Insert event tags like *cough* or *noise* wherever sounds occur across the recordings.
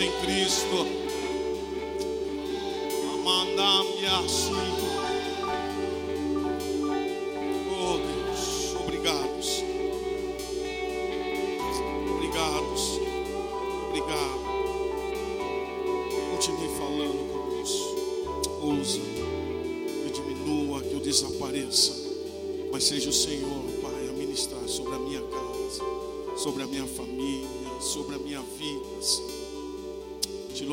em Cristo.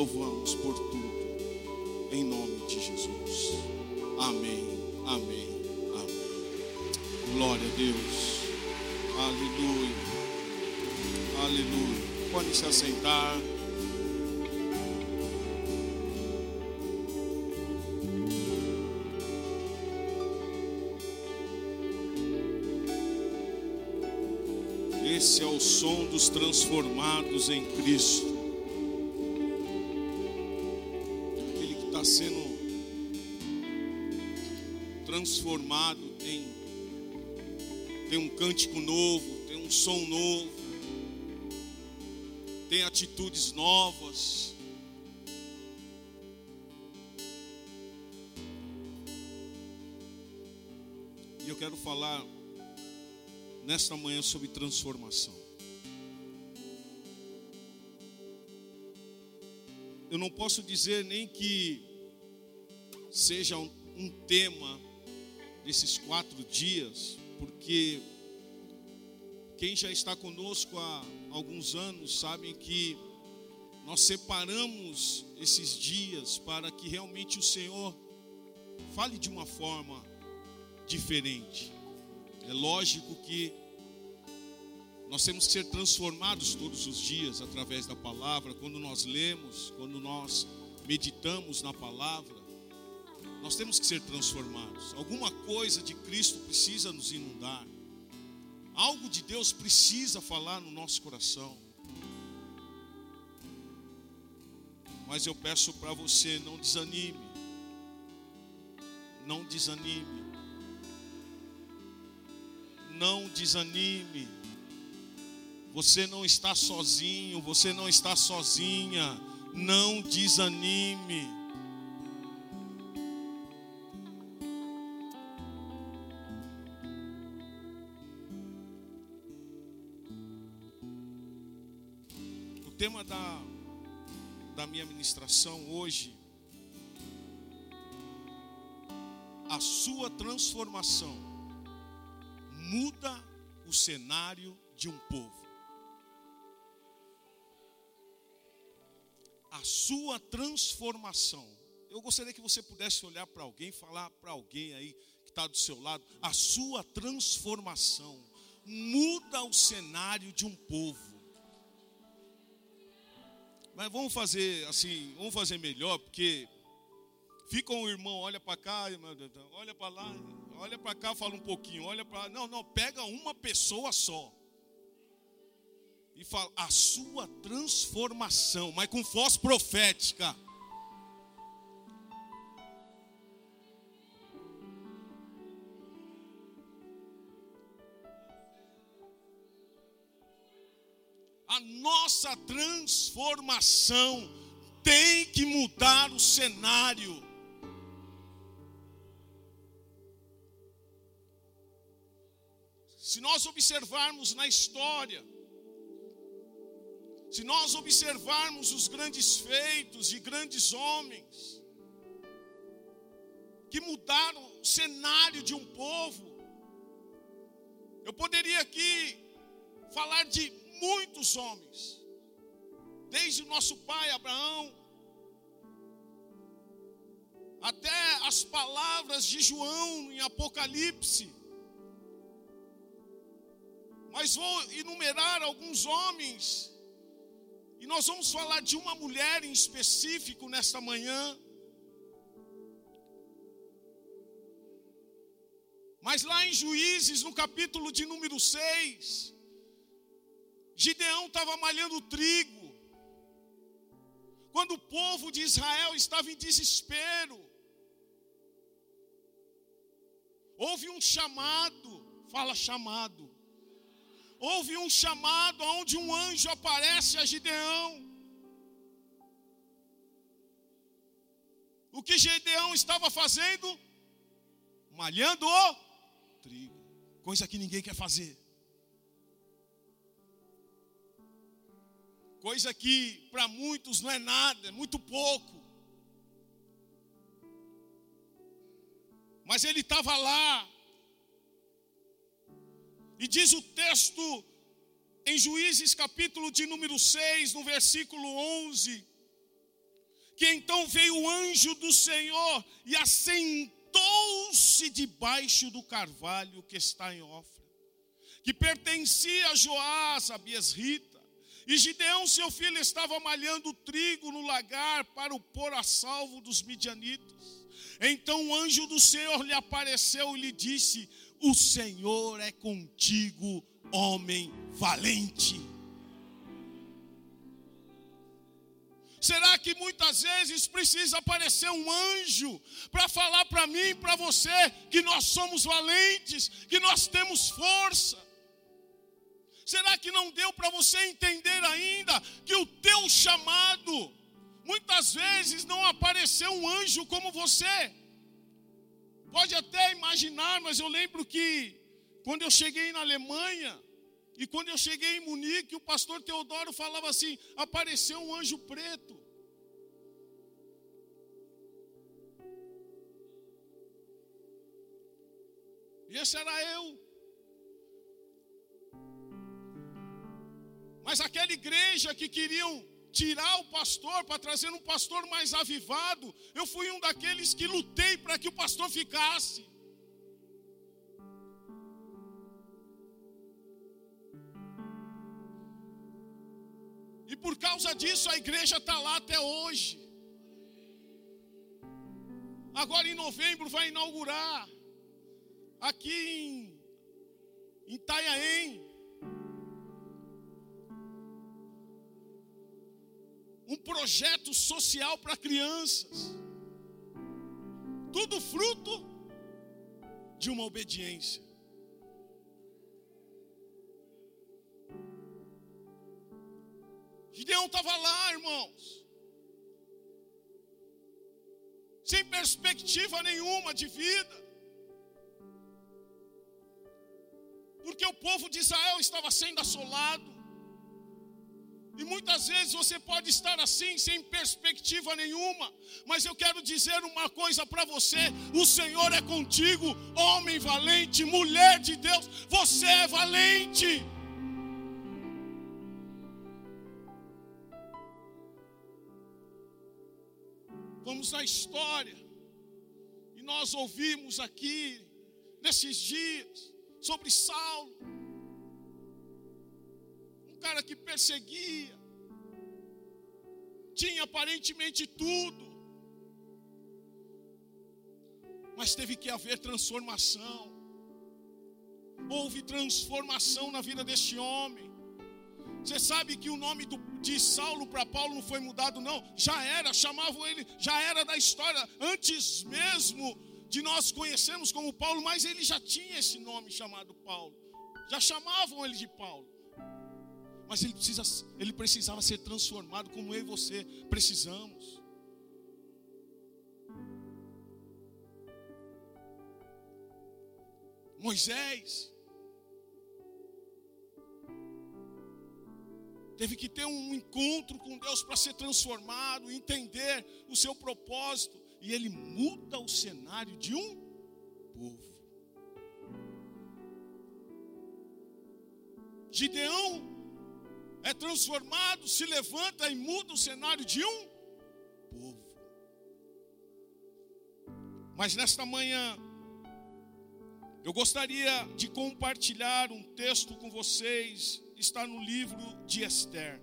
Louvamos por tudo. Em nome de Jesus. Amém. Amém. Amém. Glória a Deus. Aleluia. Aleluia. Pode se assentar. Esse é o som dos transformados em Cristo. Transformado tem, tem um cântico novo, tem um som novo, tem atitudes novas. E eu quero falar nesta manhã sobre transformação. Eu não posso dizer nem que seja um, um tema desses quatro dias, porque quem já está conosco há alguns anos sabem que nós separamos esses dias para que realmente o Senhor fale de uma forma diferente. É lógico que nós temos que ser transformados todos os dias através da palavra, quando nós lemos, quando nós meditamos na palavra, nós temos que ser transformados. Alguma coisa de Cristo precisa nos inundar. Algo de Deus precisa falar no nosso coração. Mas eu peço para você, não desanime. Não desanime. Não desanime. Você não está sozinho, você não está sozinha. Não desanime. Minha ministração hoje, a sua transformação muda o cenário de um povo. A sua transformação. Eu gostaria que você pudesse olhar para alguém, falar para alguém aí que está do seu lado. A sua transformação muda o cenário de um povo. Mas vamos fazer assim, vamos fazer melhor, porque fica um irmão, olha para cá, olha para lá, olha para cá, fala um pouquinho, olha para Não, não, pega uma pessoa só. E fala a sua transformação, mas com voz profética. Nossa transformação tem que mudar o cenário. Se nós observarmos na história, se nós observarmos os grandes feitos de grandes homens, que mudaram o cenário de um povo, eu poderia aqui falar de muitos homens, desde o nosso pai Abraão, até as palavras de João em Apocalipse. Mas vou enumerar alguns homens, e nós vamos falar de uma mulher em específico nesta manhã. Mas lá em Juízes, no capítulo de número 6, Gideão estava malhando trigo. Quando o povo de Israel estava em desespero, houve um chamado, fala chamado. houve um chamado onde um anjo aparece a Gideão. O que Gideão estava fazendo? Malhando o trigo, coisa que ninguém quer fazer. Coisa que para muitos não é nada, é muito pouco. Mas ele estava lá. E diz o texto em Juízes capítulo de número 6, no versículo 11, que então veio o anjo do Senhor e assentou-se debaixo do carvalho que está em Ofra, que pertencia a Joás, a Biesrita. E Gideão, seu filho, estava malhando trigo no lagar para o pôr a salvo dos midianitas. Então o anjo do Senhor lhe apareceu e lhe disse: O Senhor é contigo, homem valente. Será que muitas vezes precisa aparecer um anjo para falar para mim e para você que nós somos valentes, que nós temos força? Será que não deu para você entender ainda que o teu chamado, muitas vezes não apareceu um anjo como você? Pode até imaginar, mas eu lembro que quando eu cheguei na Alemanha, e quando eu cheguei em Munique, o pastor Teodoro falava assim: apareceu um anjo preto. E esse era eu. Mas aquela igreja que queriam tirar o pastor para trazer um pastor mais avivado, eu fui um daqueles que lutei para que o pastor ficasse. E por causa disso a igreja está lá até hoje. Agora em novembro vai inaugurar aqui em, em. Um projeto social para crianças. Tudo fruto de uma obediência. Gideão estava lá, irmãos. Sem perspectiva nenhuma de vida. Porque o povo de Israel estava sendo assolado. E muitas vezes você pode estar assim, sem perspectiva nenhuma. Mas eu quero dizer uma coisa para você: o Senhor é contigo, homem valente, mulher de Deus, você é valente. Vamos na história. E nós ouvimos aqui, nesses dias, sobre Saulo. Cara que perseguia, tinha aparentemente tudo, mas teve que haver transformação. Houve transformação na vida deste homem. Você sabe que o nome do, de Saulo para Paulo não foi mudado, não. Já era, chamavam ele, já era da história, antes mesmo de nós conhecermos como Paulo, mas ele já tinha esse nome chamado Paulo. Já chamavam ele de Paulo. Mas ele, precisa, ele precisava ser transformado como eu e você precisamos. Moisés, teve que ter um encontro com Deus para ser transformado, entender o seu propósito, e ele muda o cenário de um povo. Gideão é transformado, se levanta e muda o cenário de um povo. Mas nesta manhã, eu gostaria de compartilhar um texto com vocês está no livro de Esther.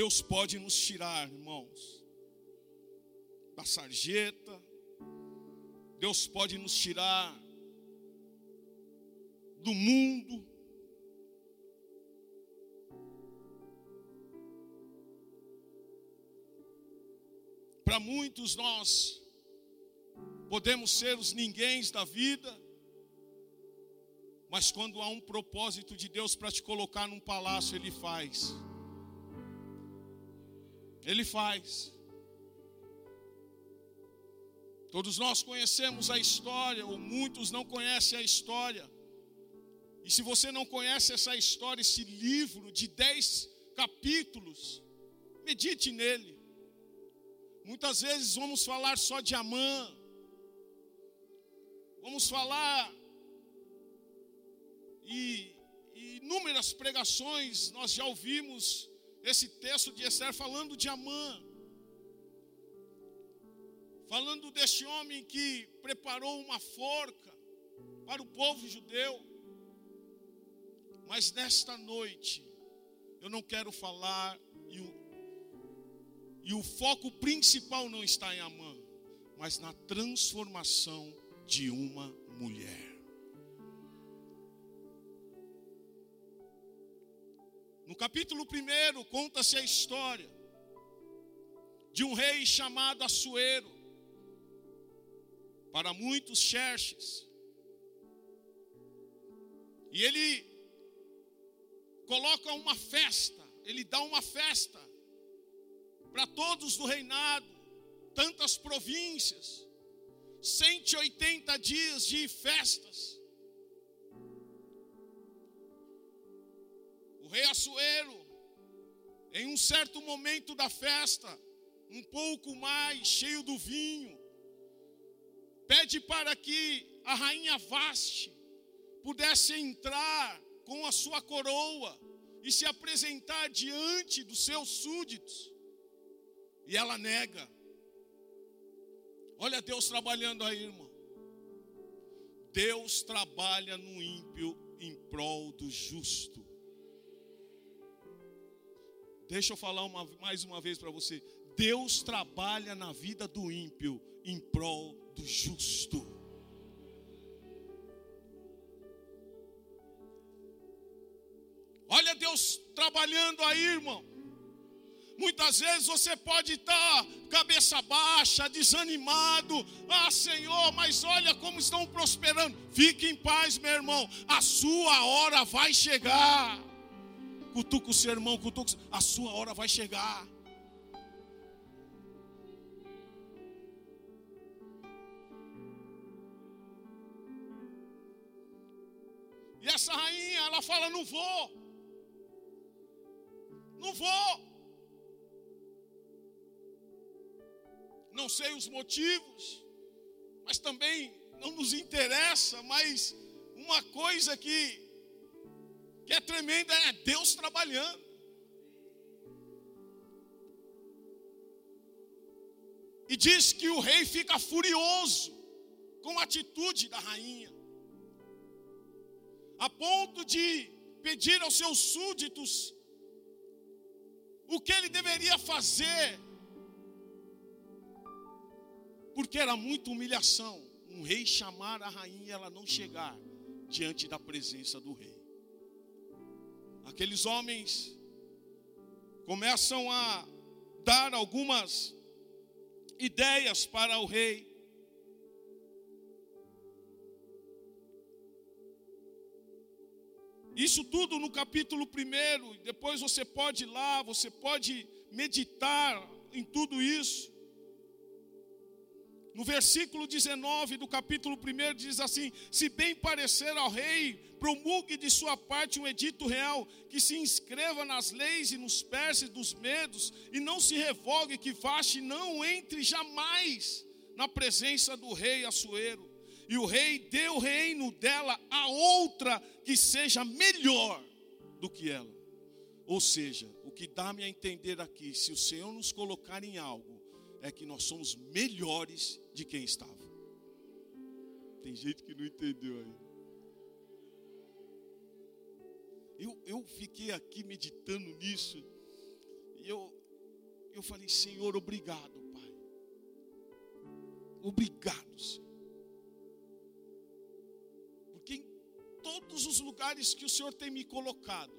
Deus pode nos tirar, irmãos, da sarjeta, Deus pode nos tirar do mundo. Para muitos nós podemos ser os ninguéms da vida, mas quando há um propósito de Deus para te colocar num palácio, Ele faz. Ele faz. Todos nós conhecemos a história, ou muitos não conhecem a história. E se você não conhece essa história, esse livro de dez capítulos, medite nele. Muitas vezes vamos falar só de Amã, vamos falar e, inúmeras pregações nós já ouvimos esse texto de Esther falando de Amã, falando deste homem que preparou uma forca para o povo judeu. Mas nesta noite, eu não quero falar, e o, e o foco principal não está em Amã, mas na transformação de uma mulher. No capítulo 1 conta-se a história de um rei chamado Assuero, para muitos Xerxes. E ele coloca uma festa, ele dá uma festa para todos do reinado, tantas províncias, 180 dias de festas. Rei Assuero, em um certo momento da festa, um pouco mais cheio do vinho, pede para que a rainha Vaste pudesse entrar com a sua coroa e se apresentar diante dos seus súditos. E ela nega. Olha Deus trabalhando aí, irmão. Deus trabalha no ímpio em prol do justo. Deixa eu falar uma, mais uma vez para você. Deus trabalha na vida do ímpio em prol do justo. Olha Deus trabalhando aí, irmão. Muitas vezes você pode estar cabeça baixa, desanimado. Ah, Senhor, mas olha como estão prosperando. Fique em paz, meu irmão. A sua hora vai chegar cutuca o seu irmão, cutuca, a sua hora vai chegar. E essa rainha, ela fala: Não vou, não vou. Não sei os motivos, mas também não nos interessa. Mas uma coisa que que é tremenda é Deus trabalhando. E diz que o rei fica furioso com a atitude da rainha, a ponto de pedir aos seus súditos o que ele deveria fazer, porque era muita humilhação um rei chamar a rainha e ela não chegar diante da presença do rei aqueles homens começam a dar algumas ideias para o rei. Isso tudo no capítulo 1, depois você pode ir lá, você pode meditar em tudo isso. No versículo 19 do capítulo 1 diz assim: Se bem parecer ao rei, promulgue de sua parte um edito real, que se inscreva nas leis e nos perses dos medos, e não se revogue, que Vaste não entre jamais na presença do rei Assuero. E o rei deu o reino dela a outra que seja melhor do que ela. Ou seja, o que dá-me a entender aqui, se o Senhor nos colocar em algo, é que nós somos melhores de quem estava. Tem gente que não entendeu aí. Eu, eu fiquei aqui meditando nisso. E eu, eu falei, Senhor, obrigado, Pai. Obrigado, Senhor. Porque em todos os lugares que o Senhor tem me colocado,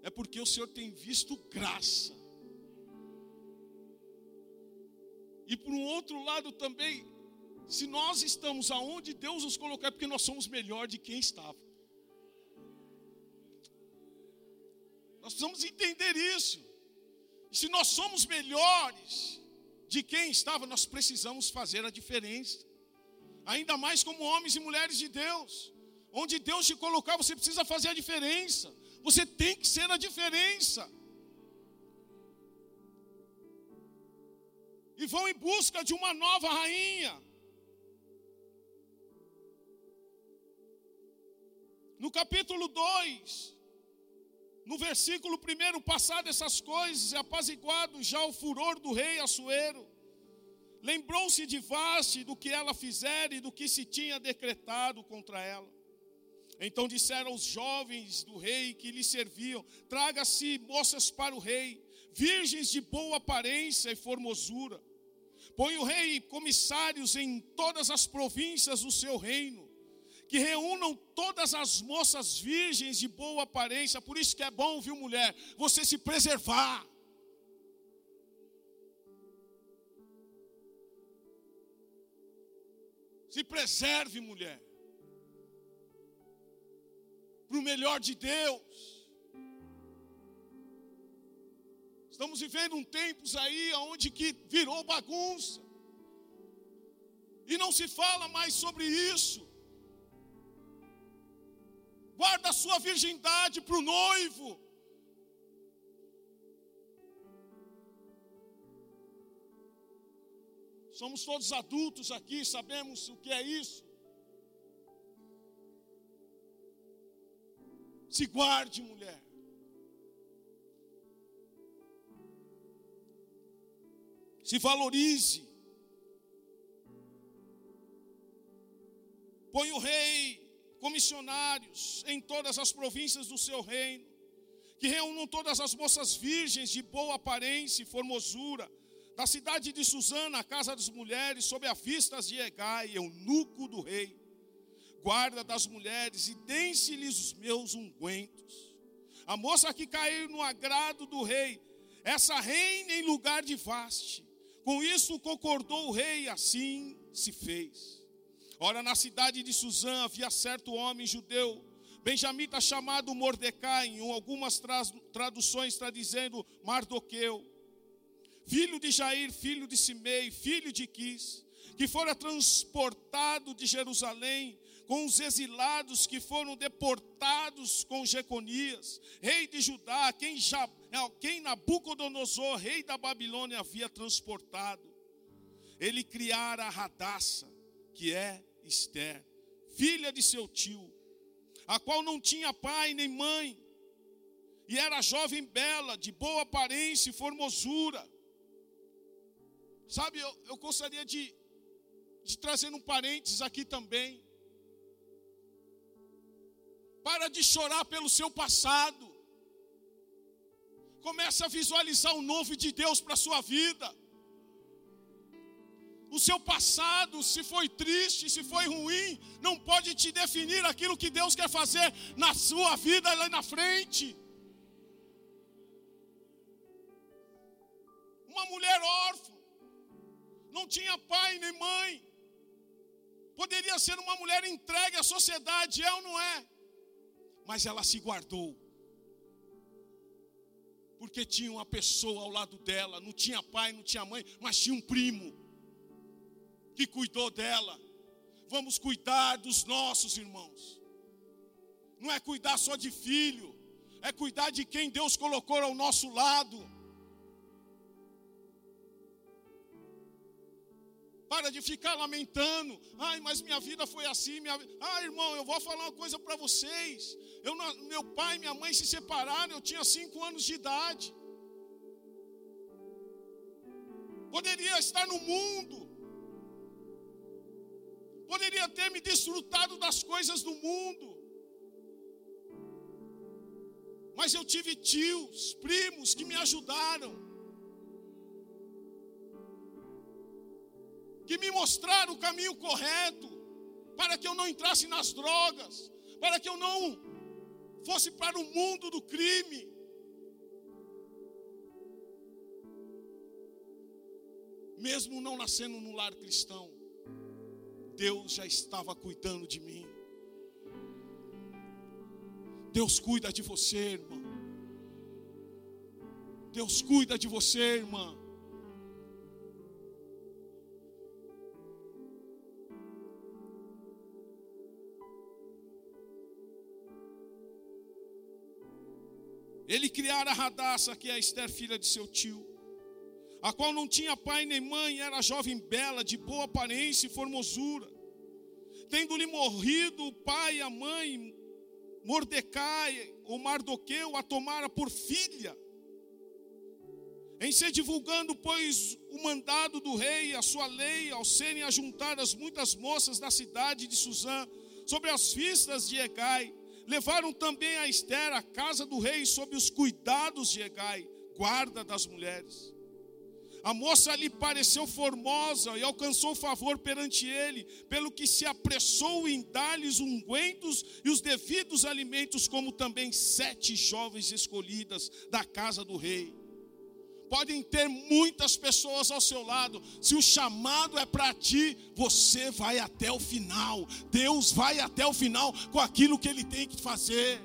é porque o Senhor tem visto graça. E por um outro lado também, se nós estamos aonde Deus nos colocou, é porque nós somos melhor de quem estava. Nós precisamos entender isso. Se nós somos melhores de quem estava, nós precisamos fazer a diferença. Ainda mais como homens e mulheres de Deus. Onde Deus te colocar, você precisa fazer a diferença. Você tem que ser a diferença. E vão em busca de uma nova rainha. No capítulo 2, no versículo 1, passado essas coisas, apaziguado já o furor do rei Assuero, lembrou-se de Vaste do que ela fizera e do que se tinha decretado contra ela. Então disseram os jovens do rei que lhe serviam: Traga-se moças para o rei, virgens de boa aparência e formosura. Põe o rei comissários em todas as províncias do seu reino que reúnam todas as moças virgens de boa aparência. Por isso que é bom, viu, mulher, você se preservar. Se preserve, mulher, para o melhor de Deus. Estamos vivendo um tempos aí onde que virou bagunça. E não se fala mais sobre isso guarda a sua virgindade para o noivo. Somos todos adultos aqui, sabemos o que é isso. Se guarde, mulher. Se valorize. Põe o rei comissionários em todas as províncias do seu reino, que reúnam todas as moças virgens de boa aparência e formosura, da cidade de Susana, a casa das mulheres, sob a vistas de Egai, eunuco do rei, guarda das mulheres, e dêem-se-lhes os meus ungüentos. A moça que cair no agrado do rei, essa reina em lugar de vaste. Com isso concordou o rei, assim se fez. Ora, na cidade de Suzã havia certo homem judeu, benjamita chamado Mordecai, em algumas traduções está dizendo Mardoqueu, filho de Jair, filho de Simei, filho de Quis, que fora transportado de Jerusalém com os exilados que foram deportados com Jeconias, rei de Judá, quem, já, quem Nabucodonosor, rei da Babilônia, havia transportado. Ele criara a Radassa, que é Esther, filha de seu tio, a qual não tinha pai nem mãe, e era jovem bela, de boa aparência e formosura. Sabe, eu, eu gostaria de, de trazer um parênteses aqui também. Para de chorar pelo seu passado. Comece a visualizar o novo de Deus para a sua vida o seu passado, se foi triste, se foi ruim, não pode te definir aquilo que Deus quer fazer na sua vida lá na frente. Uma mulher órfã, não tinha pai nem mãe, poderia ser uma mulher entregue à sociedade, é ou não é? Mas ela se guardou, porque tinha uma pessoa ao lado dela, não tinha pai, não tinha mãe, mas tinha um primo que cuidou dela. Vamos cuidar dos nossos irmãos. Não é cuidar só de filho, é cuidar de quem Deus colocou ao nosso lado. Para de ficar lamentando. Ai, mas minha vida foi assim. Minha... Ah, irmão, eu vou falar uma coisa para vocês. Eu, meu pai e minha mãe se separaram. Eu tinha cinco anos de idade. Poderia estar no mundo poderia ter me desfrutado das coisas do mundo. Mas eu tive tios, primos que me ajudaram. Que me mostraram o caminho correto. para que eu não entrasse nas drogas, para que eu não fosse para o mundo do crime. Mesmo não nascendo no lar cristão, Deus já estava cuidando de mim. Deus cuida de você, irmã. Deus cuida de você, irmã. Ele criara Radassa, que é a Esther, filha de seu tio, a qual não tinha pai nem mãe, era jovem bela, de boa aparência e formosura. Tendo-lhe morrido o pai e a mãe, Mordecai, ou Mardoqueu, a tomara por filha. Em ser divulgando, pois, o mandado do rei, a sua lei, ao serem ajuntadas muitas moças da cidade de Suzã, sobre as vistas de Egai, Levaram também a Esther à casa do rei sob os cuidados de Egai, guarda das mulheres. A moça lhe pareceu formosa e alcançou favor perante ele, pelo que se apressou em dar-lhes ungüentos e os devidos alimentos, como também sete jovens escolhidas da casa do rei podem ter muitas pessoas ao seu lado. Se o chamado é para ti, você vai até o final. Deus vai até o final com aquilo que ele tem que fazer.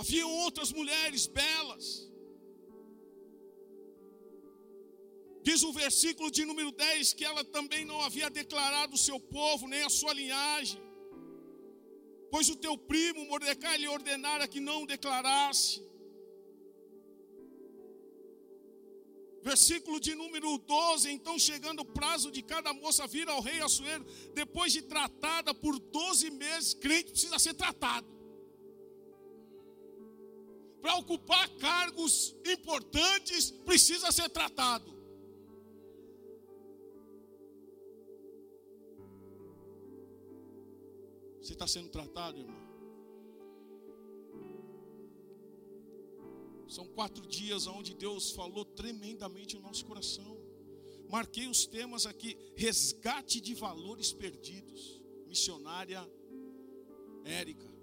Havia outras mulheres belas. Diz o versículo de número 10 que ela também não havia declarado o seu povo, nem a sua linhagem pois o teu primo Mordecai lhe ordenara que não declarasse. Versículo de número 12: Então, chegando o prazo de cada moça vir ao rei Assuero, depois de tratada por 12 meses, crente precisa ser tratado. Para ocupar cargos importantes, precisa ser tratado. Você está sendo tratado, irmão? São quatro dias onde Deus falou tremendamente no nosso coração. Marquei os temas aqui: resgate de valores perdidos. Missionária Érica.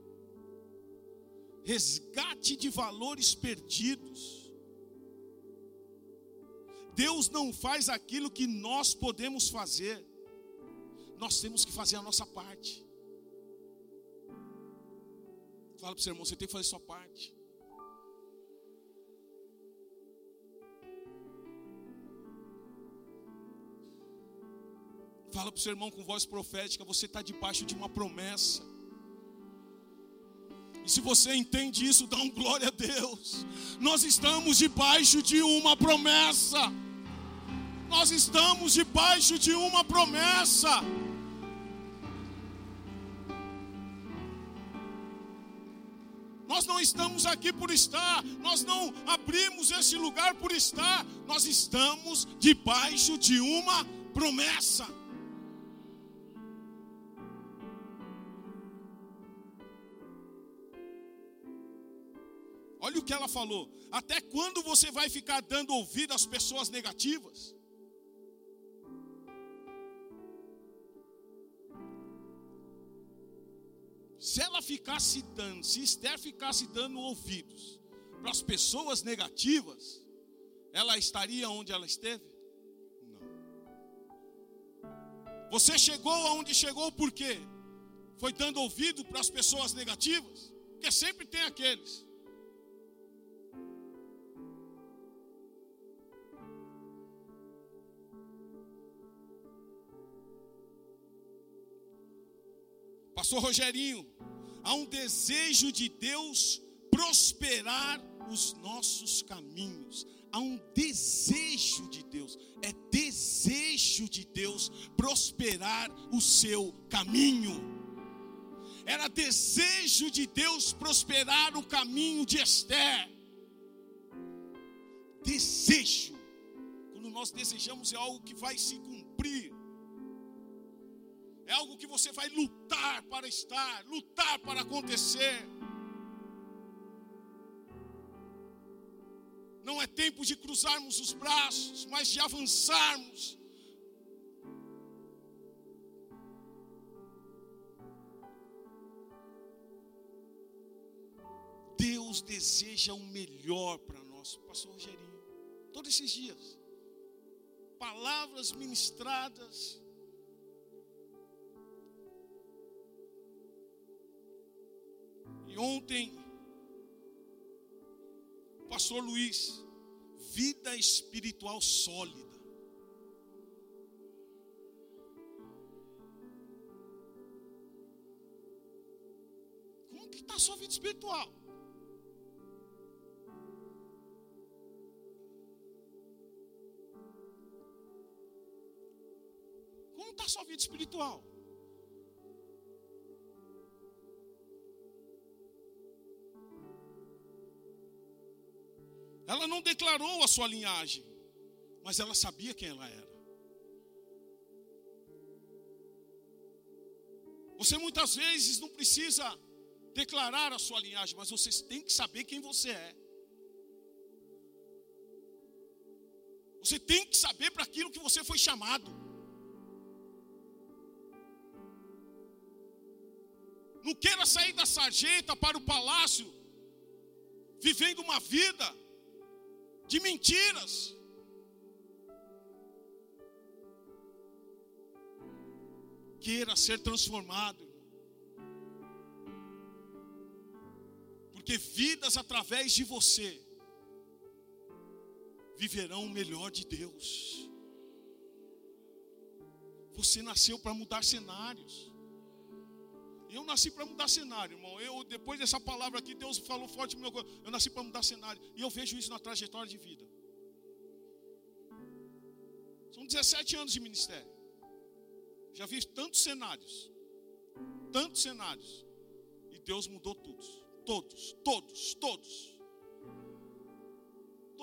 Resgate de valores perdidos. Deus não faz aquilo que nós podemos fazer. Nós temos que fazer a nossa parte. Fala para o seu irmão, você tem que fazer sua parte. Fala para o seu irmão com voz profética, você está debaixo de uma promessa. E se você entende isso, dá um glória a Deus. Nós estamos debaixo de uma promessa. Nós estamos debaixo de uma promessa. Nós não estamos aqui por estar, nós não abrimos esse lugar por estar, nós estamos debaixo de uma promessa. Olha o que ela falou. Até quando você vai ficar dando ouvido às pessoas negativas? Se ela ficasse dando, se Esther ficasse dando ouvidos para as pessoas negativas, ela estaria onde ela esteve? Não. Você chegou aonde chegou por quê? Foi dando ouvido para as pessoas negativas? Porque sempre tem aqueles. Pastor Rogerinho, há um desejo de Deus prosperar os nossos caminhos. Há um desejo de Deus, é desejo de Deus prosperar o seu caminho. Era desejo de Deus prosperar o caminho de Esther. Desejo. Quando nós desejamos é algo que vai se cumprir. É algo que você vai lutar para estar, lutar para acontecer. Não é tempo de cruzarmos os braços, mas de avançarmos. Deus deseja o melhor para nós, Pastor Rogerinho, todos esses dias, palavras ministradas, ontem Pastor Luiz, vida espiritual sólida. Como que está sua vida espiritual? Como está sua vida espiritual? Ela não declarou a sua linhagem, mas ela sabia quem ela era. Você muitas vezes não precisa declarar a sua linhagem, mas você tem que saber quem você é. Você tem que saber para aquilo que você foi chamado. Não queira sair da sarjeta para o palácio, vivendo uma vida de mentiras. Queira ser transformado, porque vidas através de você viverão o melhor de Deus. Você nasceu para mudar cenários. Eu nasci para mudar cenário, irmão. Eu, depois dessa palavra aqui, Deus falou forte no meu coração. Eu nasci para mudar cenário. E eu vejo isso na trajetória de vida. São 17 anos de ministério. Já vi tantos cenários. Tantos cenários. E Deus mudou todos. Todos, todos, todos.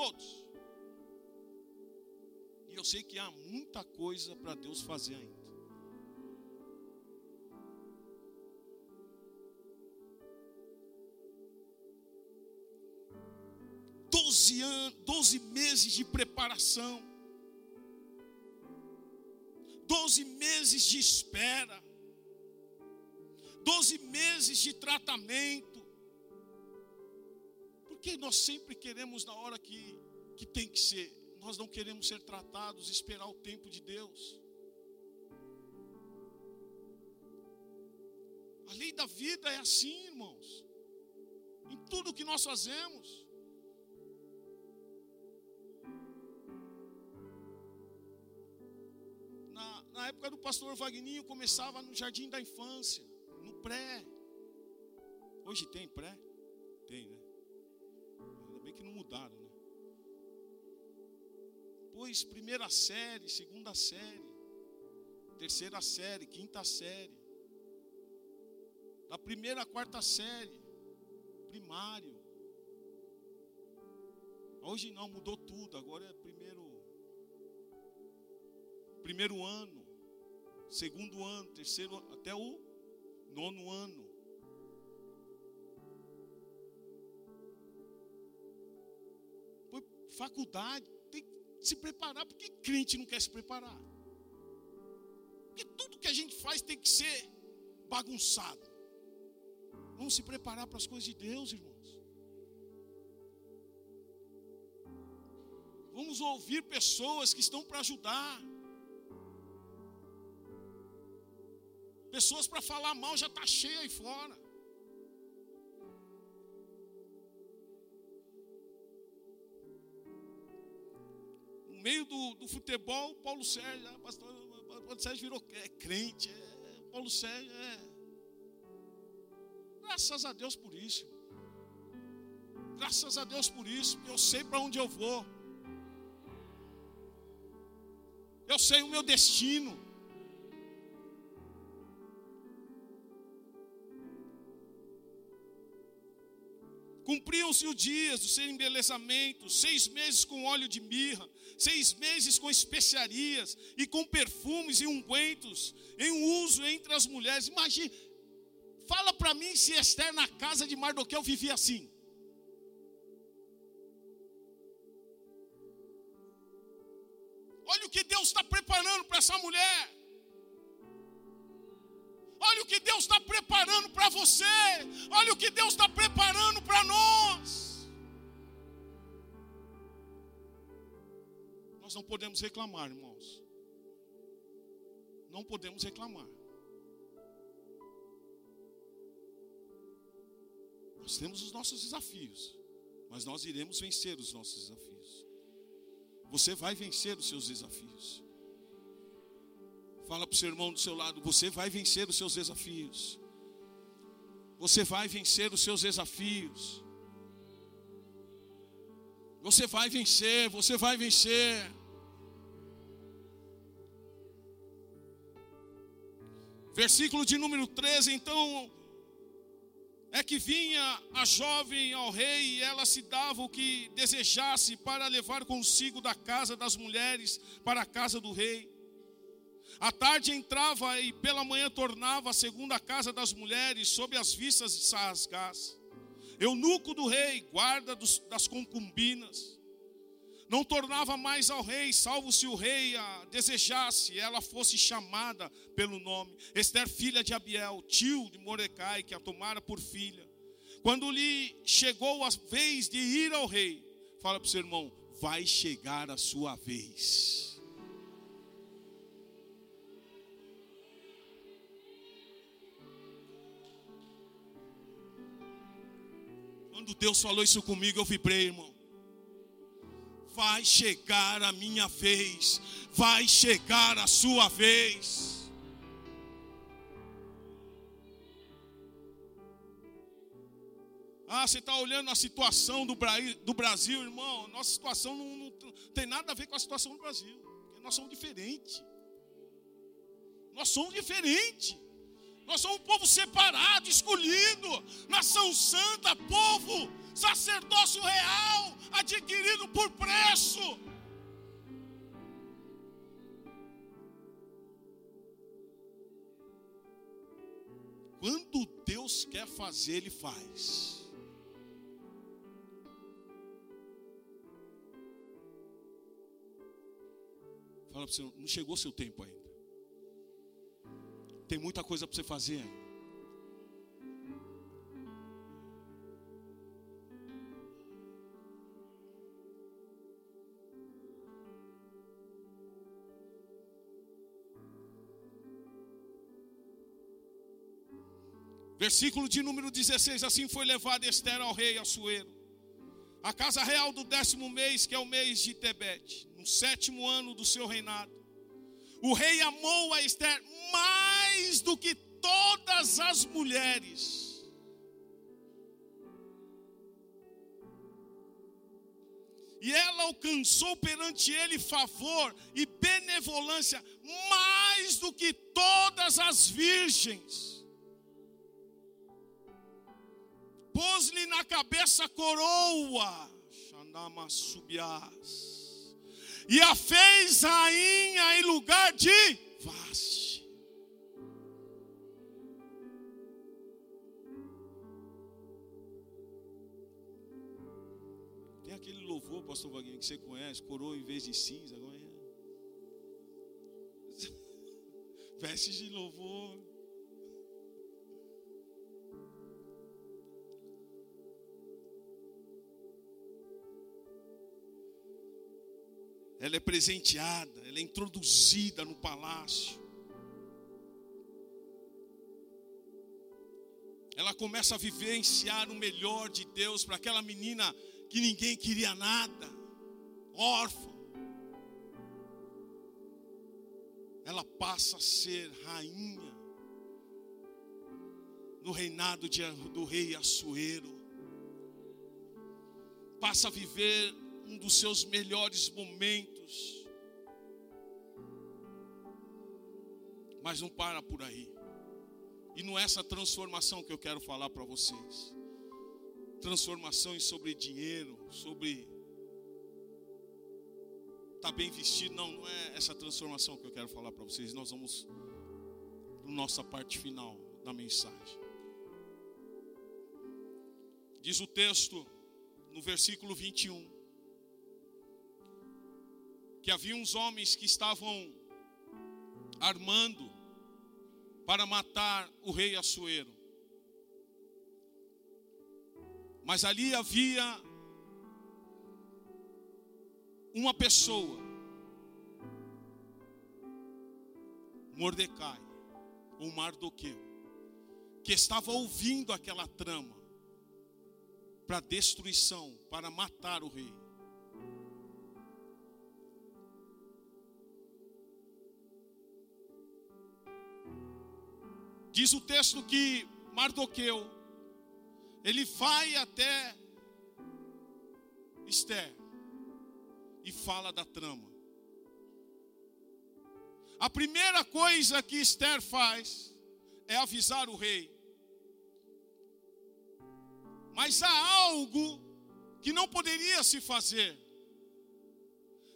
Todos. E eu sei que há muita coisa para Deus fazer ainda. Doze, anos, doze meses de preparação, doze meses de espera, doze meses de tratamento, porque nós sempre queremos na hora que, que tem que ser, nós não queremos ser tratados, esperar o tempo de Deus. A lei da vida é assim, irmãos. Em tudo que nós fazemos. Na época do pastor Vagninho, começava no jardim da infância, no pré. Hoje tem pré? Tem, né? Ainda bem que não mudaram, né? Pois primeira série, segunda série, terceira série, quinta série. Da primeira à quarta série, primário. Hoje não, mudou tudo, agora é primeiro primeiro ano segundo ano, terceiro, até o nono ano. Foi faculdade, tem que se preparar. Por que crente não quer se preparar? Porque tudo que a gente faz tem que ser bagunçado. Vamos se preparar para as coisas de Deus, irmãos. Vamos ouvir pessoas que estão para ajudar. Pessoas para falar mal já está cheia aí fora. No meio do, do futebol, Paulo Sérgio, ah, pastor, Paulo Sérgio virou é, crente. É, Paulo Sérgio é. Graças a Deus por isso. Graças a Deus por isso. Eu sei para onde eu vou. Eu sei o meu destino. Cumpriam-se os dias do seu embelezamento, seis meses com óleo de mirra, seis meses com especiarias e com perfumes e ungüentos, em uso entre as mulheres. Imagina, fala para mim se Esther na casa de Mardoqueu vivia assim. Olha o que Deus está preparando para essa mulher. Olha o que Deus está preparando para você. Olha o que Deus está preparando para nós. Nós não podemos reclamar, irmãos. Não podemos reclamar. Nós temos os nossos desafios, mas nós iremos vencer os nossos desafios. Você vai vencer os seus desafios. Fala para o seu irmão do seu lado: você vai vencer os seus desafios. Você vai vencer os seus desafios. Você vai vencer, você vai vencer. Versículo de número 13, então é que vinha a jovem ao rei e ela se dava o que desejasse para levar consigo da casa das mulheres para a casa do rei. À tarde entrava e pela manhã tornava a segunda casa das mulheres sob as vistas de Saasgás. Eunuco do rei, guarda dos, das concubinas. Não tornava mais ao rei, salvo se o rei a desejasse, ela fosse chamada pelo nome. Esther, filha de Abiel, tio de Mordecai, que a tomara por filha. Quando lhe chegou a vez de ir ao rei, fala para o seu irmão: vai chegar a sua vez. Quando Deus falou isso comigo, eu vibrei, irmão vai chegar a minha vez, vai chegar a sua vez. Ah, você está olhando a situação do, Brasil, irmão. Nossa situação não, não, tem nada a ver com a situação do Brasil. Nós somos diferentes. Nós somos diferentes. Nós somos um povo separado, escolhido, nação santa, povo, sacerdócio real, adquirido por preço. Quando Deus quer fazer, Ele faz. Fala para você, não chegou seu tempo ainda. Tem muita coisa para você fazer. Versículo de número 16: Assim foi levada Esther ao rei Assuero, a casa real do décimo mês, que é o mês de Tebete, no sétimo ano do seu reinado. O rei amou a Esther mais do que todas as mulheres. E ela alcançou perante ele favor e benevolência mais do que todas as virgens. pôs-lhe na cabeça coroa, e a fez rainha em lugar de Vaste. Tem aquele louvor, pastor Vaguinho, que você conhece, coroa em vez de cinza, agora é. *laughs* Vestes de louvor. Ela é presenteada, ela é introduzida no palácio. Ela começa a vivenciar o melhor de Deus para aquela menina que ninguém queria nada, órfã. Ela passa a ser rainha no reinado de, do rei Assuero. Passa a viver um dos seus melhores momentos. Mas não para por aí. E não é essa transformação que eu quero falar para vocês. Transformações sobre dinheiro, sobre tá bem vestido. Não, não é essa transformação que eu quero falar para vocês. Nós vamos para nossa parte final da mensagem. Diz o texto no versículo 21. Que havia uns homens que estavam armando para matar o rei Assuero. Mas ali havia uma pessoa, Mordecai, ou Mardoqueu, que estava ouvindo aquela trama para destruição, para matar o rei. Diz o texto que Mardoqueu, ele vai até Esther e fala da trama. A primeira coisa que Esther faz é avisar o rei. Mas há algo que não poderia se fazer.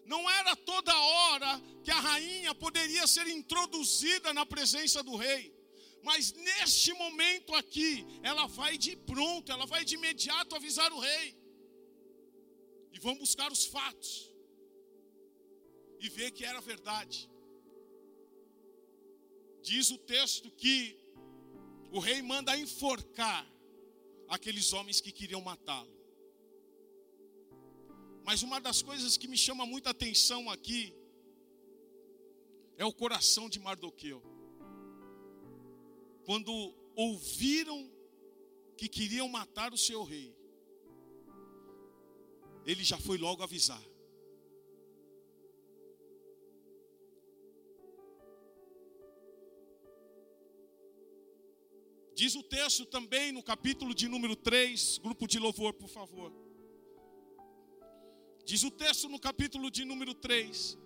Não era toda hora que a rainha poderia ser introduzida na presença do rei. Mas neste momento aqui, ela vai de pronto, ela vai de imediato avisar o rei. E vão buscar os fatos. E ver que era verdade. Diz o texto que o rei manda enforcar aqueles homens que queriam matá-lo. Mas uma das coisas que me chama muita atenção aqui é o coração de Mardoqueu quando ouviram que queriam matar o seu rei, ele já foi logo avisar. Diz o texto também no capítulo de número 3, grupo de louvor, por favor. Diz o texto no capítulo de número 3,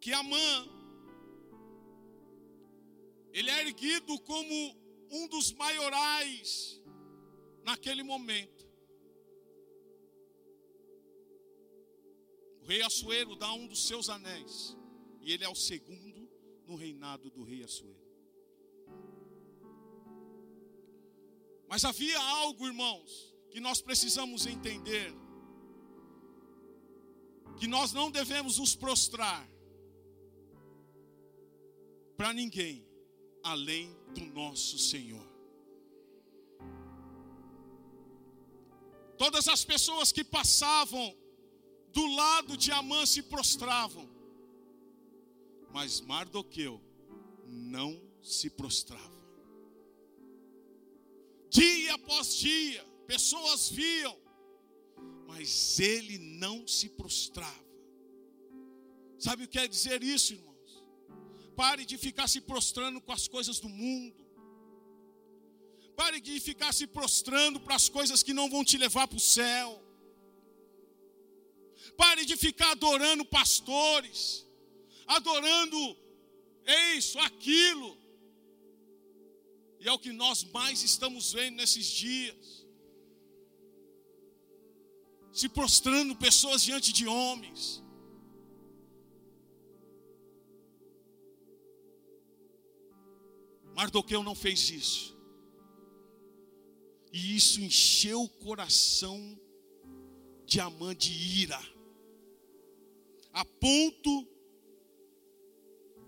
que Amã ele é erguido como um dos maiorais naquele momento. O rei Assuero dá um dos seus anéis e ele é o segundo no reinado do rei Assuero. Mas havia algo, irmãos, que nós precisamos entender: que nós não devemos nos prostrar para ninguém além do nosso Senhor. Todas as pessoas que passavam do lado de Amã se prostravam, mas Mardoqueu não se prostrava. Dia após dia, pessoas viam, mas ele não se prostrava. Sabe o que quer dizer isso, irmão? Pare de ficar se prostrando com as coisas do mundo. Pare de ficar se prostrando para as coisas que não vão te levar para o céu. Pare de ficar adorando pastores, adorando isso, aquilo. E é o que nós mais estamos vendo nesses dias. Se prostrando pessoas diante de homens. Mardoqueu não fez isso. E isso encheu o coração de Amã de ira, a ponto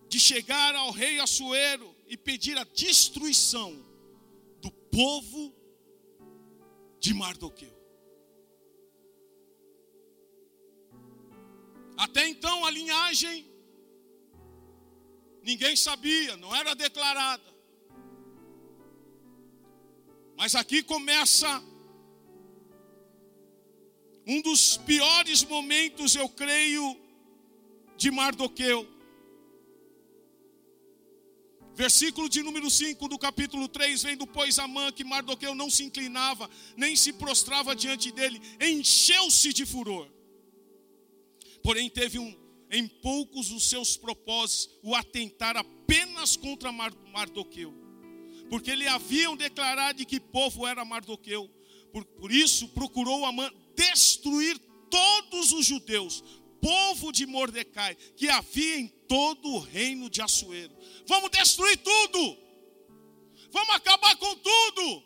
de chegar ao rei Assuero e pedir a destruição do povo de Mardoqueu. Até então a linhagem ninguém sabia, não era declarada. Mas aqui começa um dos piores momentos, eu creio, de Mardoqueu. Versículo de número 5 do capítulo 3, vendo pois Amã que Mardoqueu não se inclinava, nem se prostrava diante dele, encheu-se de furor. Porém teve um, em poucos os seus propósitos, o atentar apenas contra Mardoqueu porque lhe haviam declarado de que povo era Mardoqueu. Por, por isso procurou Amã destruir todos os judeus, povo de Mordecai, que havia em todo o reino de Assuero. Vamos destruir tudo. Vamos acabar com tudo.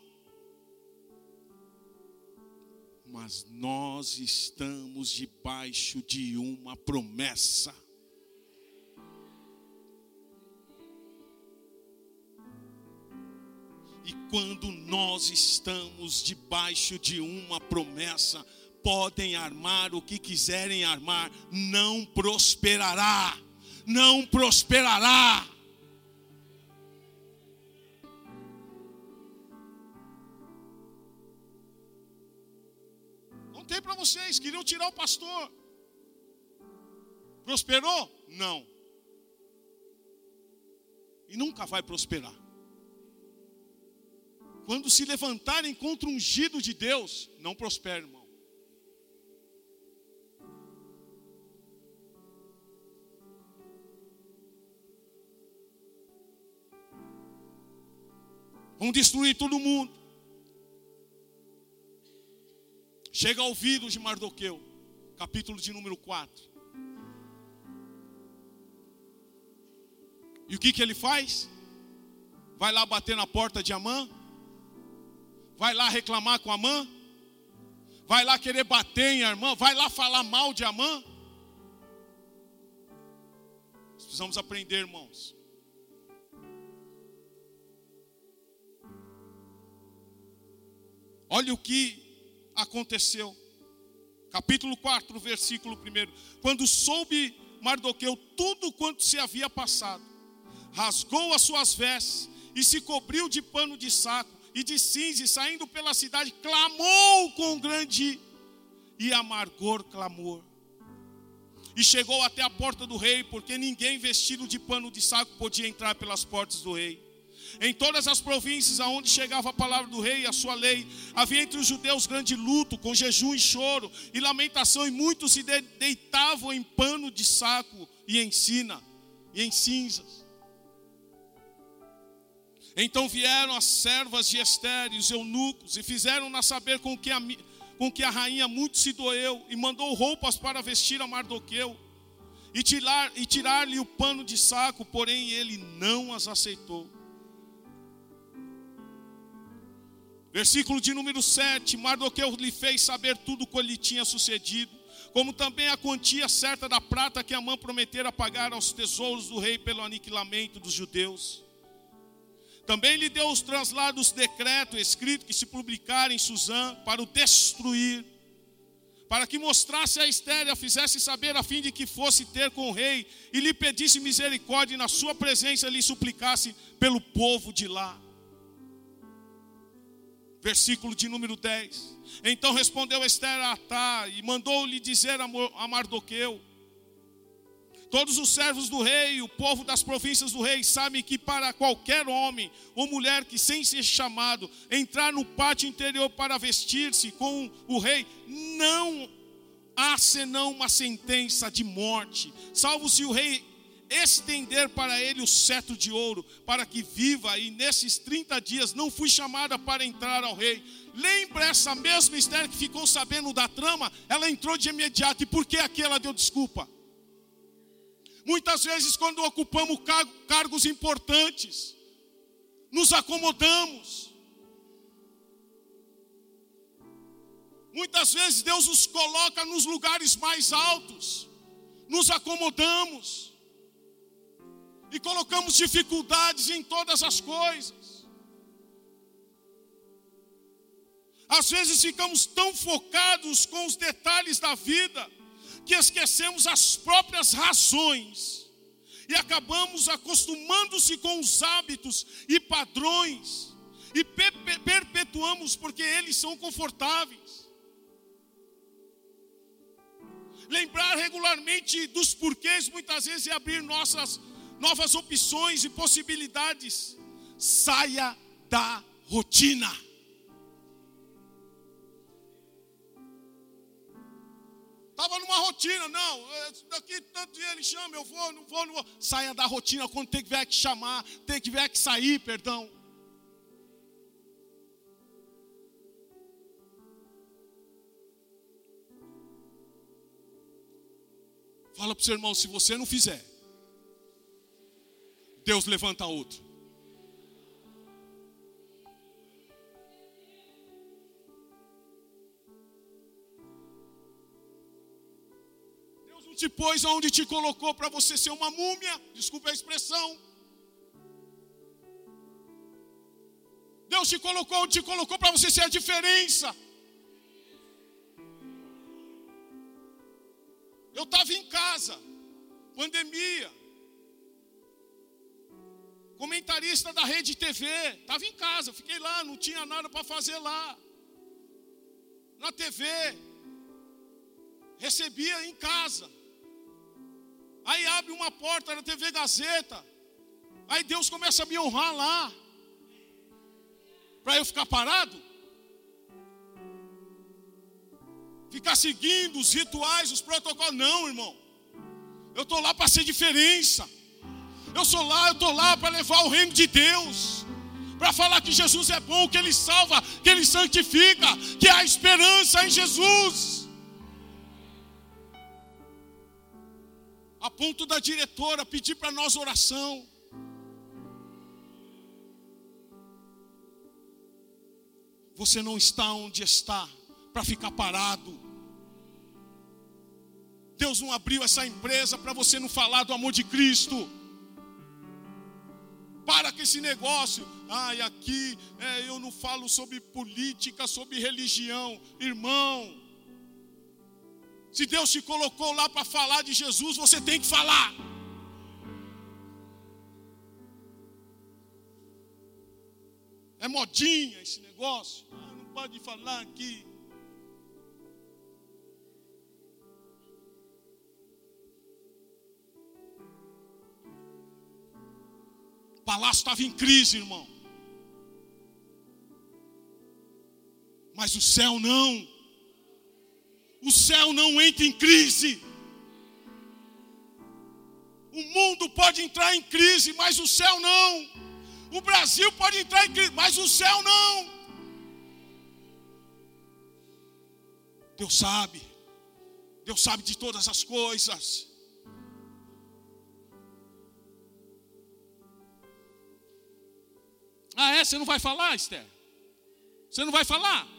mas nós estamos debaixo de uma promessa. E quando nós estamos debaixo de uma promessa, podem armar o que quiserem armar, não prosperará. Não prosperará. Contei para vocês, queriam tirar o pastor. Prosperou? Não. E nunca vai prosperar. Quando se levantarem contra o ungido de Deus, não prospera, irmão. Vão destruir todo mundo. Chega ao ouvido de Mardoqueu, capítulo de número 4. E o que, que ele faz? Vai lá bater na porta de Amã? Vai lá reclamar com Amã? Vai lá querer bater em Amã? Vai lá falar mal de Amã? Nós precisamos aprender, irmãos. Olha o que aconteceu. Capítulo 4, versículo 1. Quando soube Mardoqueu tudo quanto se havia passado, rasgou as suas vestes e se cobriu de pano de saco e de cinza, e saindo pela cidade, clamou com grande e amargor clamor. E chegou até a porta do rei, porque ninguém vestido de pano de saco podia entrar pelas portas do rei. Em todas as províncias aonde chegava a palavra do rei e a sua lei, havia entre os judeus grande luto, com jejum e choro e lamentação, e muitos se deitavam em pano de saco e em sina e em cinzas. Então vieram as servas de Esther e os eunucos e fizeram-na saber com que, a, com que a rainha muito se doeu e mandou roupas para vestir a Mardoqueu e tirar-lhe tirar o pano de saco, porém ele não as aceitou. Versículo de número 7: Mardoqueu lhe fez saber tudo o que lhe tinha sucedido, como também a quantia certa da prata que a mãe prometera pagar aos tesouros do rei pelo aniquilamento dos judeus. Também lhe deu os translados decreto escrito que se publicar em Suzã para o destruir, para que mostrasse a Estéria, fizesse saber a fim de que fosse ter com o rei e lhe pedisse misericórdia e na sua presença lhe suplicasse pelo povo de lá versículo de número 10. Então respondeu Esther a Atá e mandou-lhe dizer a Mardoqueu: Todos os servos do rei, o povo das províncias do rei, sabem que para qualquer homem ou mulher que, sem ser chamado, entrar no pátio interior para vestir-se com o rei, não há senão uma sentença de morte, salvo se o rei estender para ele o cetro de ouro, para que viva, e nesses 30 dias não fui chamada para entrar ao rei. Lembra essa mesma Esther que ficou sabendo da trama? Ela entrou de imediato, e por que aqui ela deu desculpa? Muitas vezes, quando ocupamos cargos importantes, nos acomodamos. Muitas vezes Deus nos coloca nos lugares mais altos, nos acomodamos e colocamos dificuldades em todas as coisas. Às vezes ficamos tão focados com os detalhes da vida que esquecemos as próprias razões e acabamos acostumando-se com os hábitos e padrões e perpetuamos porque eles são confortáveis. Lembrar regularmente dos porquês muitas vezes é abrir nossas novas opções e possibilidades. Saia da rotina. Rotina, não. É, daqui tanto dia ele chama, eu vou, não vou, não vou. Saia da rotina quando tem que ver que chamar, tem que ver que sair, perdão. Fala para o seu irmão, se você não fizer, Deus levanta outro. Te pôs onde te colocou para você ser uma múmia, desculpe a expressão. Deus te colocou onde te colocou para você ser a diferença. Eu estava em casa, pandemia, comentarista da rede TV, estava em casa, fiquei lá, não tinha nada para fazer lá. Na TV, recebia em casa. Aí abre uma porta na TV Gazeta. Aí Deus começa a me honrar lá. Para eu ficar parado? Ficar seguindo os rituais, os protocolos. Não, irmão. Eu estou lá para ser diferença. Eu sou lá, eu estou lá para levar o reino de Deus. Para falar que Jesus é bom, que Ele salva, que Ele santifica, que há esperança em Jesus. A ponto da diretora pedir para nós oração. Você não está onde está para ficar parado. Deus não abriu essa empresa para você não falar do amor de Cristo. Para com esse negócio. Ai, aqui é, eu não falo sobre política, sobre religião. Irmão, se Deus te colocou lá para falar de Jesus, você tem que falar. É modinha esse negócio. Ah, não pode falar aqui. O palácio estava em crise, irmão. Mas o céu não o céu não entra em crise. O mundo pode entrar em crise, mas o céu não. O Brasil pode entrar em crise, mas o céu não. Deus sabe. Deus sabe de todas as coisas. Ah, é? Você não vai falar, Esther? Você não vai falar?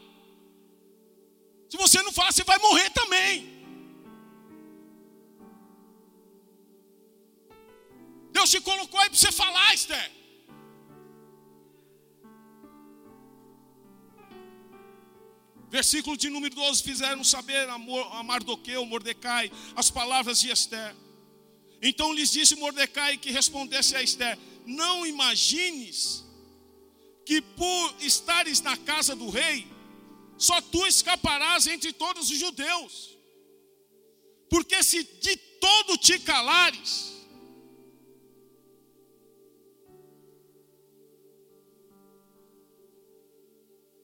Se você não falar, você vai morrer também. Deus te colocou aí para você falar, Esther. Versículo de número 12: Fizeram saber a Mardoqueu, Mordecai, as palavras de Esther. Então lhes disse Mordecai que respondesse a Esther: Não imagines que por estares na casa do rei, só tu escaparás entre todos os judeus. Porque se de todo te calares,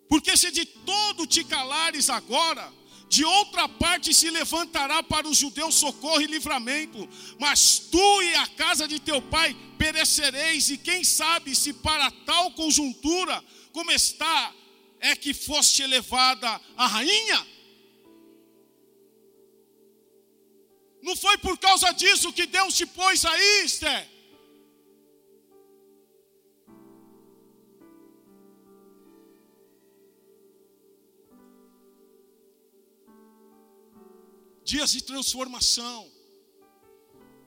porque se de todo te calares agora, de outra parte se levantará para os judeus socorro e livramento, mas tu e a casa de teu pai perecereis, e quem sabe se para tal conjuntura como está é que foste elevada a rainha? Não foi por causa disso que Deus te pôs aí, Esther? Dias de transformação.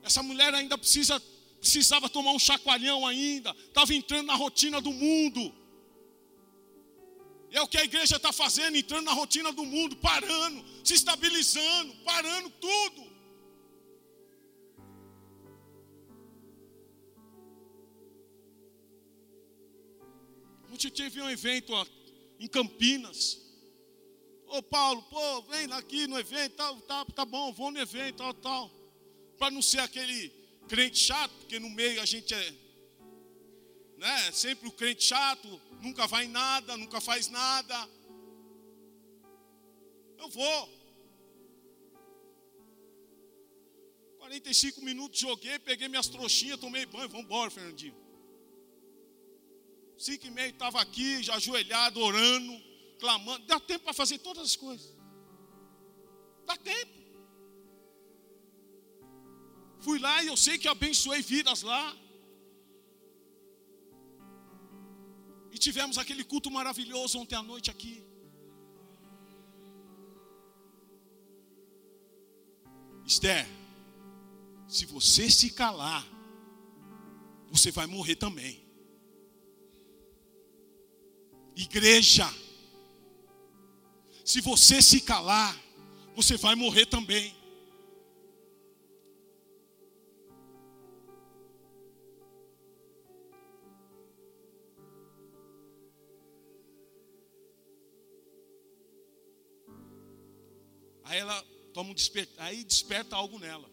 Essa mulher ainda precisa, precisava tomar um chacoalhão ainda, estava entrando na rotina do mundo. É o que a igreja está fazendo, entrando na rotina do mundo, parando, se estabilizando, parando tudo. Ontem tive um evento ó, em Campinas. Ô Paulo, pô, vem aqui no evento, tá, tá, tá bom, vou no evento, tal, tal. Para não ser aquele crente chato, porque no meio a gente é né, sempre o crente chato, nunca vai em nada, nunca faz nada. Eu vou. 45 minutos joguei, peguei minhas trouxinhas, tomei banho, vamos embora, Fernandinho. Cinco e meio estava aqui, já ajoelhado, orando, clamando. Dá tempo para fazer todas as coisas. Dá tempo. Fui lá e eu sei que abençoei vidas lá. E tivemos aquele culto maravilhoso ontem à noite aqui. Esther, Se você se calar, você vai morrer também. Igreja, se você se calar, você vai morrer também. Aí ela toma um despertar, aí desperta algo nela.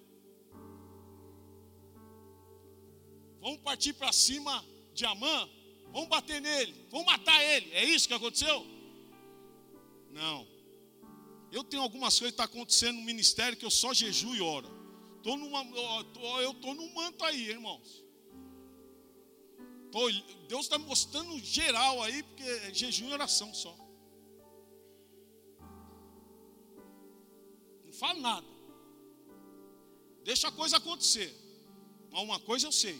Vamos partir para cima de Amã, vamos bater nele, vamos matar ele. É isso que aconteceu? Não. Eu tenho algumas coisas que estão tá acontecendo no ministério que eu só jejuo e oro. Tô numa, eu estou num manto aí, irmãos. Deus está mostrando geral aí, porque é jejum e oração só. Falo nada. Deixa a coisa acontecer. Mas uma coisa eu sei: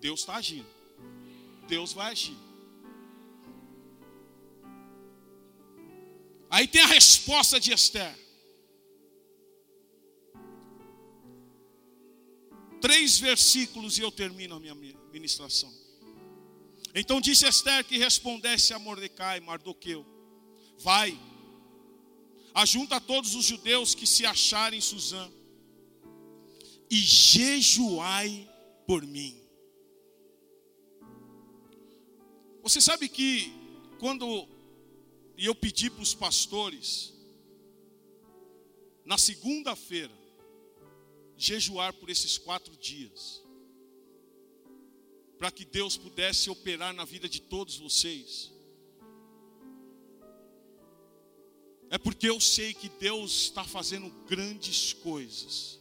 Deus está agindo. Deus vai agir. Aí tem a resposta de Esther. Três versículos e eu termino a minha ministração. Então disse Esther que respondesse a Mordecai, Mardoqueu: Vai Ajunta todos os judeus que se acharem em Suzã e jejuai por mim. Você sabe que quando eu pedi para os pastores, na segunda-feira, jejuar por esses quatro dias, para que Deus pudesse operar na vida de todos vocês. É porque eu sei que Deus está fazendo grandes coisas.